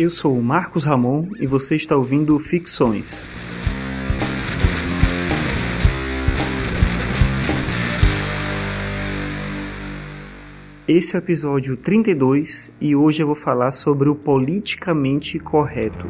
Eu sou o Marcos Ramon e você está ouvindo Ficções. Esse é o episódio 32 e hoje eu vou falar sobre o politicamente correto.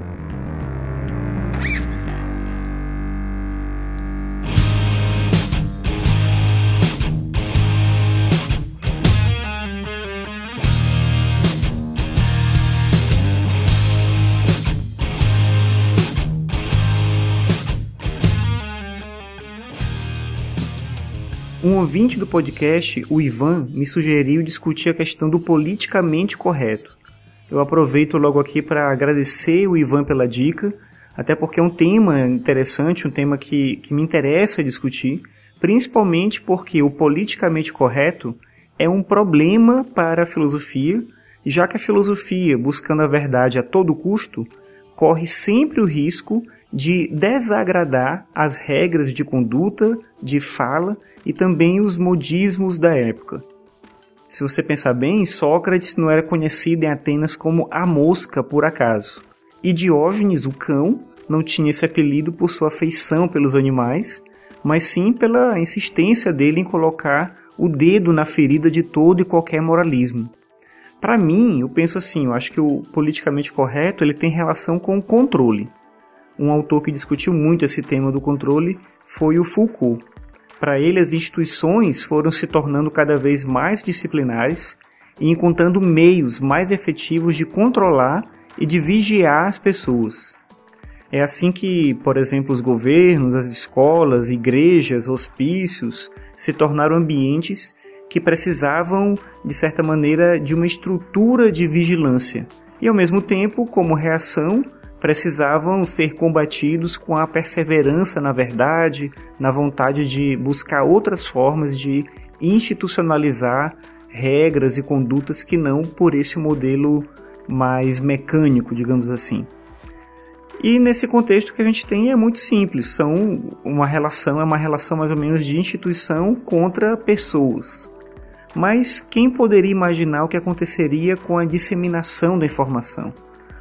Um ouvinte do podcast, o Ivan, me sugeriu discutir a questão do politicamente correto. Eu aproveito logo aqui para agradecer o Ivan pela dica, até porque é um tema interessante, um tema que, que me interessa discutir, principalmente porque o politicamente correto é um problema para a filosofia, já que a filosofia, buscando a verdade a todo custo, corre sempre o risco de desagradar as regras de conduta, de fala e também os modismos da época. Se você pensar bem, Sócrates não era conhecido em Atenas como a mosca por acaso. E Diógenes, o cão, não tinha esse apelido por sua afeição pelos animais, mas sim pela insistência dele em colocar o dedo na ferida de todo e qualquer moralismo. Para mim, eu penso assim, eu acho que o politicamente correto ele tem relação com o controle um autor que discutiu muito esse tema do controle foi o Foucault. Para ele, as instituições foram se tornando cada vez mais disciplinares e encontrando meios mais efetivos de controlar e de vigiar as pessoas. É assim que, por exemplo, os governos, as escolas, igrejas, hospícios se tornaram ambientes que precisavam, de certa maneira, de uma estrutura de vigilância. E, ao mesmo tempo, como reação, precisavam ser combatidos com a perseverança na verdade, na vontade de buscar outras formas de institucionalizar regras e condutas que não por esse modelo mais mecânico, digamos assim. E nesse contexto que a gente tem é muito simples, são uma relação, é uma relação mais ou menos de instituição contra pessoas. Mas quem poderia imaginar o que aconteceria com a disseminação da informação?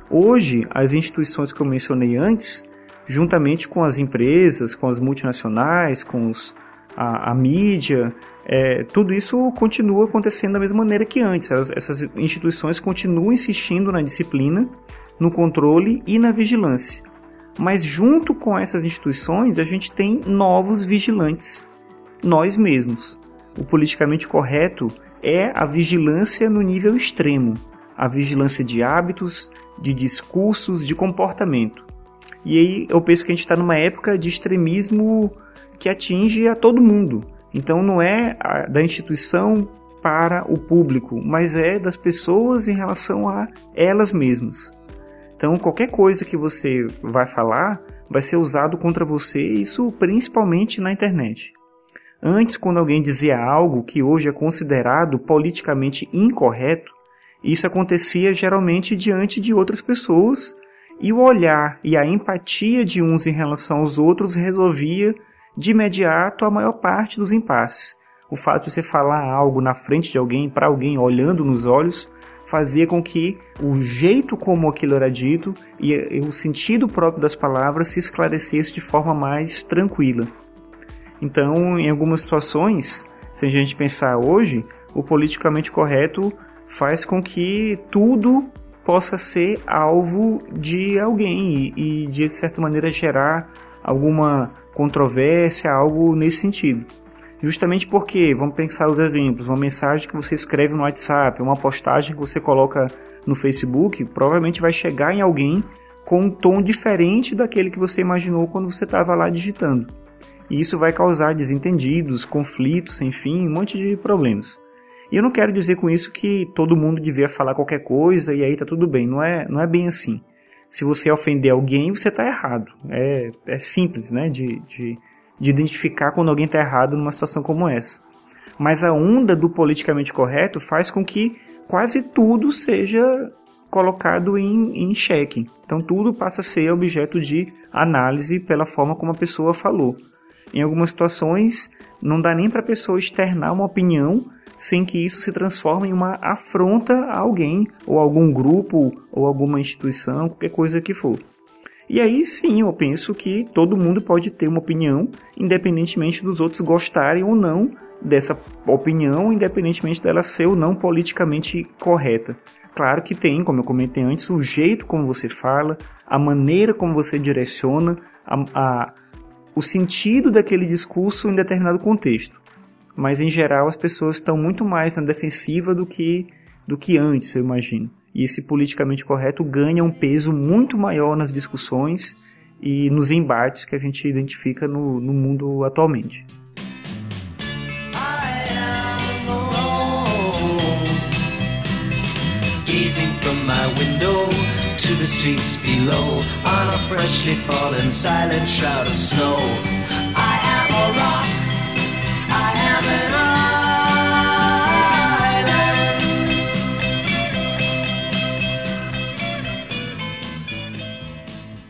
Hoje, as instituições que eu mencionei antes, juntamente com as empresas, com as multinacionais, com os, a, a mídia, é, tudo isso continua acontecendo da mesma maneira que antes. Essas, essas instituições continuam insistindo na disciplina, no controle e na vigilância. Mas junto com essas instituições, a gente tem novos vigilantes, nós mesmos. O politicamente correto é a vigilância no nível extremo, a vigilância de hábitos, de discursos, de comportamento. E aí eu penso que a gente está numa época de extremismo que atinge a todo mundo. Então não é da instituição para o público, mas é das pessoas em relação a elas mesmas. Então qualquer coisa que você vai falar vai ser usado contra você, isso principalmente na internet. Antes, quando alguém dizia algo que hoje é considerado politicamente incorreto, isso acontecia geralmente diante de outras pessoas, e o olhar e a empatia de uns em relação aos outros resolvia de imediato a maior parte dos impasses. O fato de você falar algo na frente de alguém, para alguém, olhando nos olhos, fazia com que o jeito como aquilo era dito e, o sentido próprio das palavras se esclarecesse de forma mais tranquila. Então, em algumas situações, se a gente pensar hoje, o politicamente correto faz com que tudo possa ser alvo de alguém e, e de certa maneira gerar alguma controvérsia, algo nesse sentido. Justamente porque, vamos pensar os exemplos, uma mensagem que você escreve no WhatsApp, uma postagem que você coloca no Facebook, provavelmente vai chegar em alguém com um tom diferente daquele que você imaginou quando você estava lá digitando. E isso vai causar desentendidos, conflitos, enfim, um monte de problemas. E eu não quero dizer com isso que todo mundo devia falar qualquer coisa e aí tá tudo bem. Não é, não é bem assim. Se você ofender alguém, você tá errado. É, é simples, né? De, de, de identificar quando alguém tá errado numa situação como essa. Mas a onda do politicamente correto faz com que quase tudo seja colocado em, em xeque. Então tudo passa a ser objeto de análise pela forma como a pessoa falou. Em algumas situações, não dá nem para a pessoa externar uma opinião sem que isso se transforme em uma afronta a alguém, ou algum grupo, ou alguma instituição, qualquer coisa que for. E aí sim, eu penso que todo mundo pode ter uma opinião, independentemente dos outros gostarem ou não dessa opinião, independentemente dela ser ou não politicamente correta. Claro que tem, como eu comentei antes, o jeito como você fala, a maneira como você direciona, a, a, o sentido daquele discurso em determinado contexto. Mas em geral as pessoas estão muito mais na defensiva do que, do que antes, eu imagino. E esse politicamente correto ganha um peso muito maior nas discussões e nos embates que a gente identifica no, no mundo atualmente. to the streets below on a freshly fallen silent shroud of snow.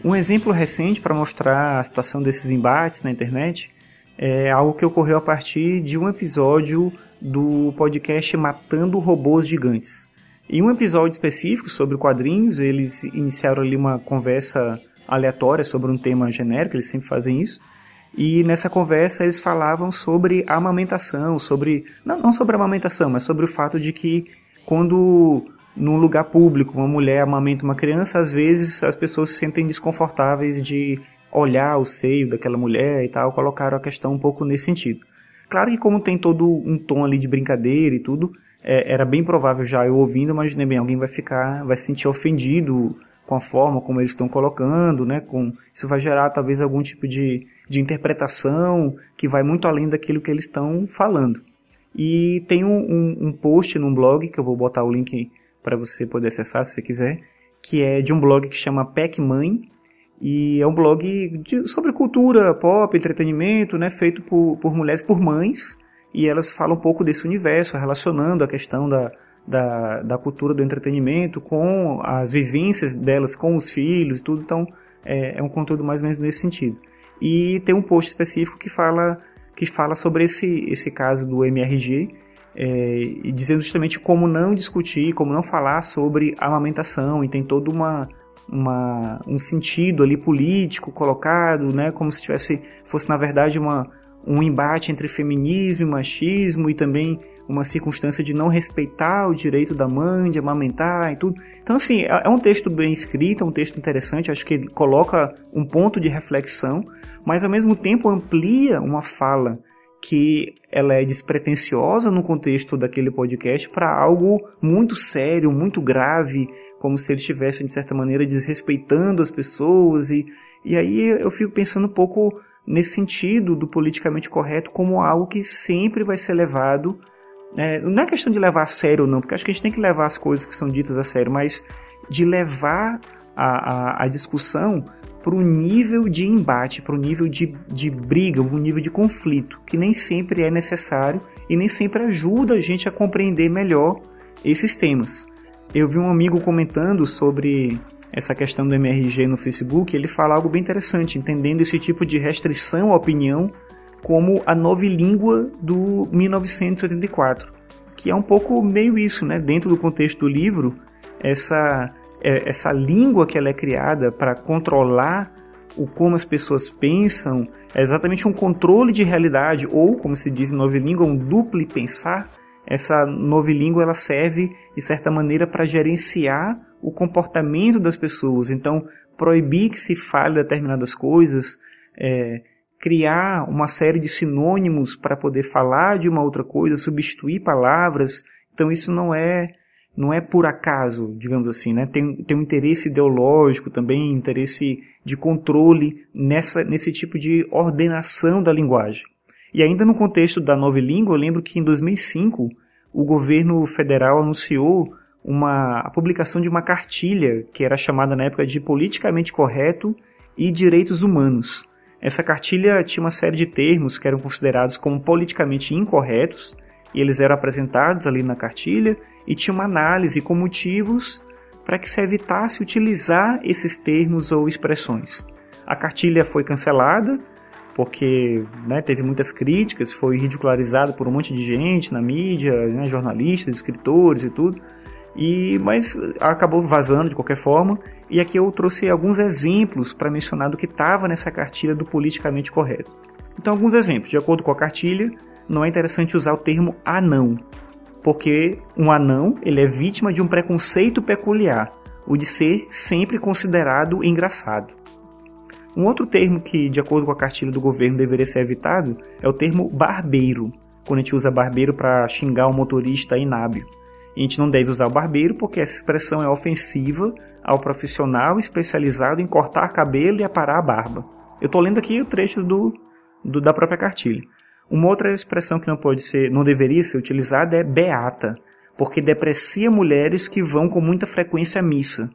Um exemplo recente para mostrar a situação desses embates na internet é algo que ocorreu a partir de um episódio do podcast Matando Robôs Gigantes. Em um episódio específico sobre quadrinhos, eles iniciaram ali uma conversa aleatória sobre um tema genérico, eles sempre fazem isso. E nessa conversa eles falavam sobre amamentação, sobre. Não, não sobre amamentação, mas sobre o fato de que quando num lugar público uma mulher amamenta uma criança, às vezes as pessoas se sentem desconfortáveis de olhar o seio daquela mulher e tal, colocaram a questão um pouco nesse sentido. Claro que como tem todo um tom ali de brincadeira e tudo, é, era bem provável já eu ouvindo, imaginei bem, alguém vai ficar, vai se sentir ofendido com a forma como eles estão colocando, né? Com, isso vai gerar talvez algum tipo de, de interpretação que vai muito além daquilo que eles estão falando. E tem um, um, um post num blog, que eu vou botar o link para você poder acessar se você quiser, que é de um blog que chama Pac Mãe, e é um blog de, sobre cultura pop, entretenimento, né, feito por, por mulheres, por mães, e elas falam um pouco desse universo, relacionando a questão da, da, da cultura do entretenimento com as vivências delas com os filhos e tudo, então é, é, um conteúdo mais ou menos nesse sentido. E tem um post específico que fala, que fala sobre esse, esse caso do MRG, é, dizendo justamente como não discutir, como não falar sobre amamentação, e tem todo uma, uma, um sentido ali político colocado, né, como se tivesse, fosse na verdade uma, um embate entre feminismo e machismo e também uma circunstância de não respeitar o direito da mãe de amamentar e tudo. Então, assim, é, é um texto bem escrito, é um texto interessante, acho que ele coloca um ponto de reflexão, mas ao mesmo tempo amplia uma fala que ela é despretensiosa no contexto daquele podcast para algo muito sério, muito grave, como se ele estivesse, de certa maneira, desrespeitando as pessoas. E, e aí eu fico pensando um pouco nesse sentido do politicamente correto como algo que sempre vai ser levado. É, não é questão de levar a sério ou não, porque acho que a gente tem que levar as coisas que são ditas a sério, mas de levar a, a, a discussão para o nível de embate, para o nível de, de briga, para o nível de conflito, que nem sempre é necessário e nem sempre ajuda a gente a compreender melhor esses temas. Eu vi um amigo comentando sobre essa questão do MRG no Facebook, ele fala algo bem interessante, entendendo esse tipo de restrição à opinião como a nova língua do 1984, que é um pouco meio isso, né? Dentro do contexto do livro, essa é, essa língua que ela é criada para controlar o como as pessoas pensam, é exatamente um controle de realidade ou, como se diz em nova língua, um duplo pensar. Essa nova língua ela serve de certa maneira para gerenciar o comportamento das pessoas. Então, proibir que se fale determinadas coisas, é, criar uma série de sinônimos para poder falar de uma outra coisa, substituir palavras. Então, isso não é não é por acaso, digamos assim, né? Tem, tem um interesse ideológico também, interesse de controle nessa, nesse tipo de ordenação da linguagem. E ainda no contexto da nova língua, eu lembro que em 2005 o governo federal anunciou uma, a publicação de uma cartilha que era chamada na época de Politicamente Correto e Direitos Humanos. Essa cartilha tinha uma série de termos que eram considerados como politicamente incorretos, e eles eram apresentados ali na cartilha, e tinha uma análise com motivos para que se evitasse utilizar esses termos ou expressões. A cartilha foi cancelada, porque né, teve muitas críticas, foi ridicularizado por um monte de gente na mídia, né, jornalistas, escritores e tudo. E mas acabou vazando de qualquer forma. E aqui eu trouxe alguns exemplos para mencionar do que estava nessa cartilha do politicamente correto. Então, alguns exemplos. De acordo com a cartilha, não é interessante usar o termo anão, porque um anão ele é vítima de um preconceito peculiar, o de ser sempre considerado engraçado. Um outro termo que, de acordo com a cartilha do governo, deveria ser evitado é o termo barbeiro, quando a gente usa barbeiro para xingar um motorista inábil. A gente não deve usar o barbeiro porque essa expressão é ofensiva ao profissional especializado em cortar cabelo e aparar a barba. Eu estou lendo aqui o trecho do, do, da própria cartilha. Uma outra expressão que não pode ser, não deveria ser utilizada é beata, porque deprecia mulheres que vão com muita frequência à missa.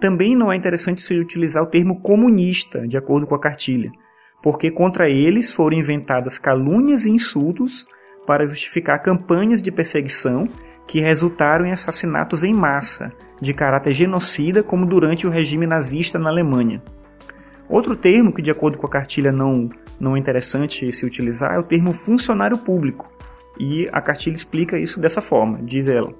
Também não é interessante se utilizar o termo comunista, de acordo com a cartilha, porque contra eles foram inventadas calúnias e insultos para justificar campanhas de perseguição que resultaram em assassinatos em massa, de caráter genocida, como durante o regime nazista na Alemanha. Outro termo que, de acordo com a cartilha, não, não é interessante se utilizar é o termo funcionário público. E a cartilha explica isso dessa forma: diz ela.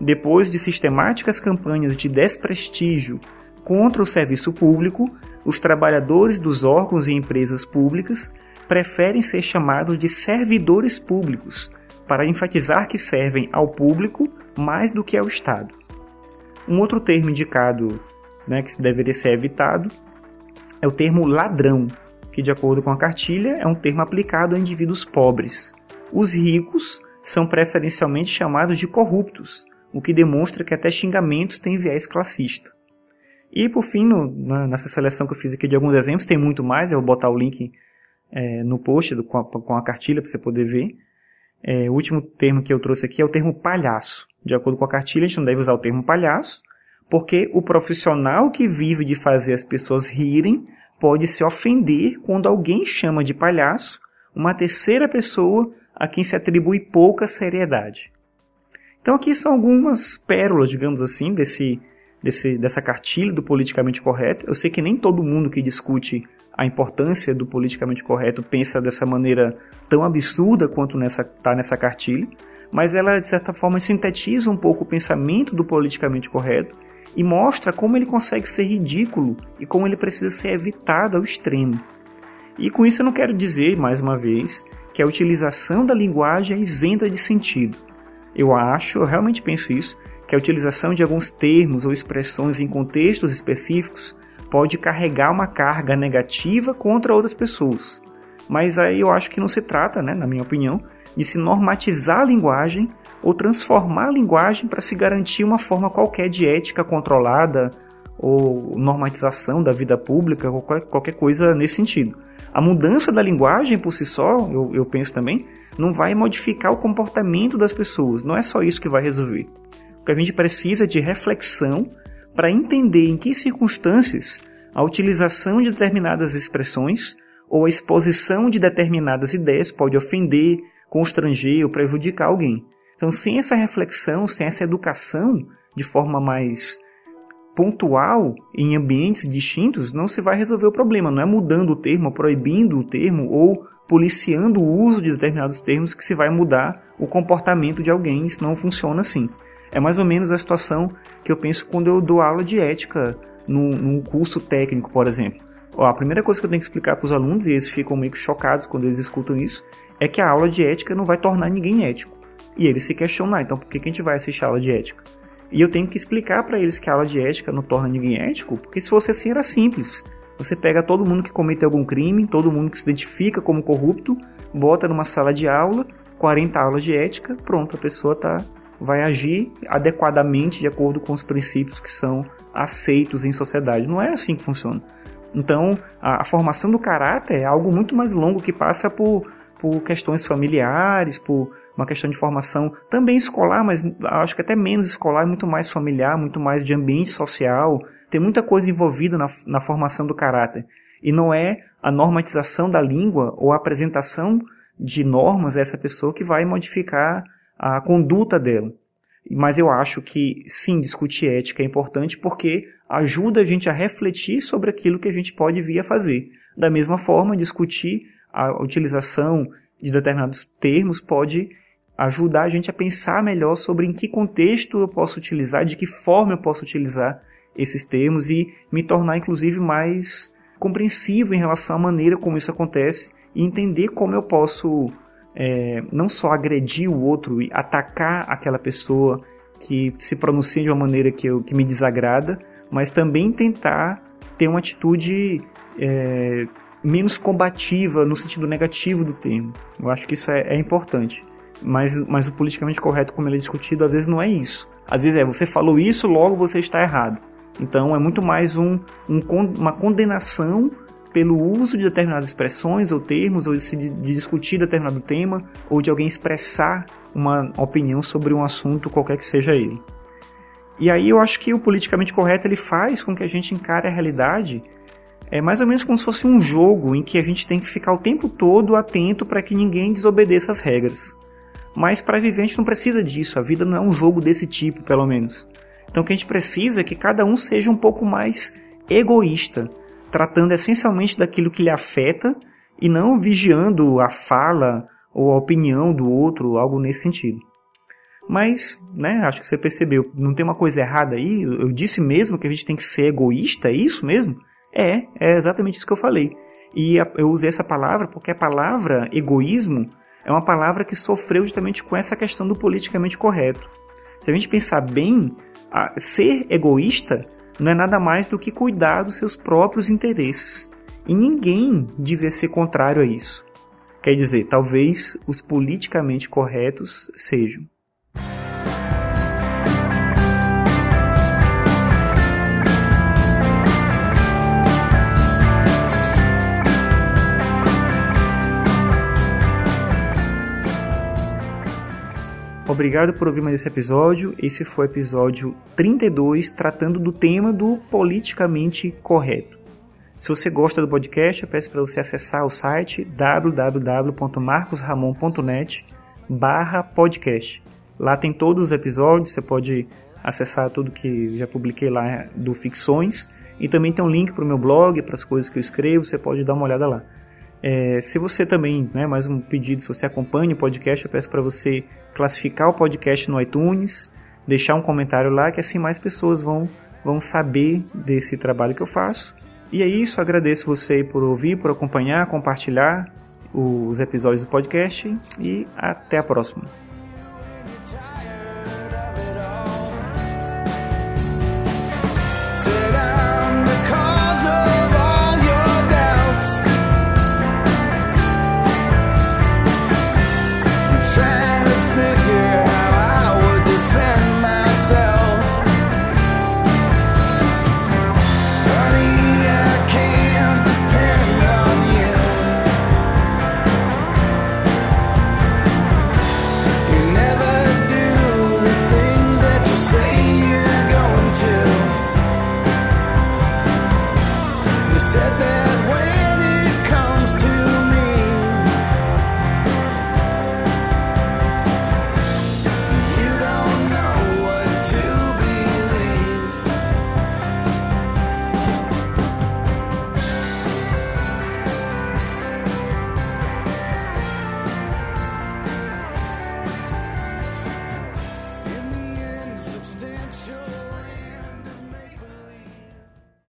Depois de sistemáticas campanhas de desprestígio contra o serviço público, os trabalhadores dos órgãos e empresas públicas preferem ser chamados de servidores públicos, para enfatizar que servem ao público mais do que ao Estado. Um outro termo indicado né, que deveria ser evitado é o termo ladrão, que, de acordo com a cartilha, é um termo aplicado a indivíduos pobres. Os ricos são preferencialmente chamados de corruptos, o que demonstra que até xingamentos têm viés classista. E por fim, no, na, nessa seleção que eu fiz aqui de alguns exemplos, tem muito mais, eu vou botar o link é, no post do, com, a, com, a, cartilha para você poder ver. É, o último termo que eu trouxe aqui é o termo palhaço. De acordo com a cartilha, a gente não deve usar o termo palhaço, porque o profissional que vive de fazer as pessoas rirem pode se ofender quando alguém chama de palhaço uma terceira pessoa a quem se atribui pouca seriedade. Então aqui são algumas pérolas, digamos assim, desse, desse, dessa cartilha do politicamente correto. Eu sei que nem todo mundo que discute a importância do politicamente correto pensa dessa maneira tão absurda quanto nessa tá nessa cartilha, mas ela de certa forma sintetiza um pouco o pensamento do politicamente correto e mostra como ele consegue ser ridículo e como ele precisa ser evitado ao extremo. E com isso eu não quero dizer, mais uma vez, que a utilização da linguagem é isenta de sentido. Eu acho, eu realmente penso isso, que a utilização de alguns termos ou expressões em contextos específicos pode carregar uma carga negativa contra outras pessoas. Mas aí eu acho que não se trata, né, na minha opinião, de se normatizar a linguagem ou transformar a linguagem para se garantir uma forma qualquer de ética controlada ou normatização da vida pública, ou qualquer, coisa nesse sentido. A mudança da linguagem por si só, eu, eu penso também, não vai modificar o comportamento das pessoas, não é só isso que vai resolver. O que a gente precisa é de reflexão para entender em que circunstâncias a utilização de determinadas expressões ou a exposição de determinadas ideias pode ofender, constranger ou prejudicar alguém. Então, sem essa reflexão, sem essa educação de forma mais pontual em ambientes distintos, não se vai resolver o problema. Não é mudando o termo, proibindo o termo ou policiando o uso de determinados termos que se vai mudar o comportamento de alguém. Isso não funciona assim. É mais ou menos a situação que eu penso quando eu dou aula de ética num, num curso técnico, por exemplo. Ó, a primeira coisa que eu tenho que explicar para os alunos, e eles ficam meio que chocados quando eles escutam isso, é que a aula de ética não vai tornar ninguém ético. E eles se questionam, ah, então por que, que a gente vai assistir a aula de ética? E eu tenho que explicar para eles que a aula de ética não torna ninguém ético, porque se fosse assim era simples. Você pega todo mundo que comete algum crime, todo mundo que se identifica como corrupto, bota numa sala de aula, 40 aulas de ética, pronto, a pessoa tá, vai agir adequadamente de acordo com os princípios que são aceitos em sociedade. Não é assim que funciona. Então, a, a formação do caráter é algo muito mais longo que passa por, por questões familiares, por uma questão de formação também escolar, mas acho que até menos escolar, muito mais familiar, muito mais de ambiente social. Tem muita coisa envolvida na, na formação do caráter. E não é a normatização da língua ou a apresentação de normas a essa pessoa que vai modificar a conduta dela. Mas eu acho que sim, discutir ética é importante porque ajuda a gente a refletir sobre aquilo que a gente pode vir a fazer. Da mesma forma, discutir a utilização de determinados termos pode ajudar a gente a pensar melhor sobre em que contexto eu posso utilizar, de que forma eu posso utilizar esses termos e me tornar inclusive mais compreensivo em relação à maneira como isso acontece e entender como eu posso é, não só agredir o outro e atacar aquela pessoa que se pronuncia de uma maneira que, eu, que me desagrada, mas também tentar ter uma atitude é, menos combativa no sentido negativo do termo. Eu acho que isso é, é importante. Mas, mas o politicamente correto, como ele é discutido, às vezes não é isso. Às vezes é, você falou isso, logo você está errado. Então é muito mais um, um, uma condenação pelo uso de determinadas expressões ou termos, ou de, de discutir determinado tema, ou de alguém expressar uma opinião sobre um assunto qualquer que seja ele. E aí eu acho que o politicamente correto ele faz com que a gente encare a realidade é mais ou menos como se fosse um jogo em que a gente tem que ficar o tempo todo atento para que ninguém desobedeça as regras. Mas para viver a gente não precisa disso, a vida não é um jogo desse tipo, pelo menos. Então o que a gente precisa é que cada um seja um pouco mais egoísta, tratando essencialmente daquilo que lhe afeta e não vigiando a fala ou a opinião do outro, algo nesse sentido. Mas, né, acho que você percebeu, não tem uma coisa errada aí? Eu disse mesmo que a gente tem que ser egoísta, é isso mesmo? É, é exatamente isso que eu falei. E eu usei essa palavra porque a palavra egoísmo é uma palavra que sofreu justamente com essa questão do politicamente correto. Se a gente pensar bem, ser egoísta não é nada mais do que cuidar dos seus próprios interesses. E ninguém devia ser contrário a isso. Quer dizer, talvez os politicamente corretos sejam. Obrigado por ouvir mais esse episódio. Esse foi o episódio 32, tratando do tema do politicamente correto. Se você gosta do podcast, eu peço para você acessar o site www.marcosramon.net barra podcast. Lá tem todos os episódios, você pode acessar tudo que já publiquei lá do Ficções. E também tem um link para o meu blog, para as coisas que eu escrevo, você pode dar uma olhada lá. É, se você também, né, mais um pedido, se você acompanha o podcast, eu peço para você classificar o podcast no iTunes, deixar um comentário lá, que assim mais pessoas vão, vão saber desse trabalho que eu faço. E é isso, agradeço você por ouvir, por acompanhar, compartilhar os episódios do podcast e até a próxima.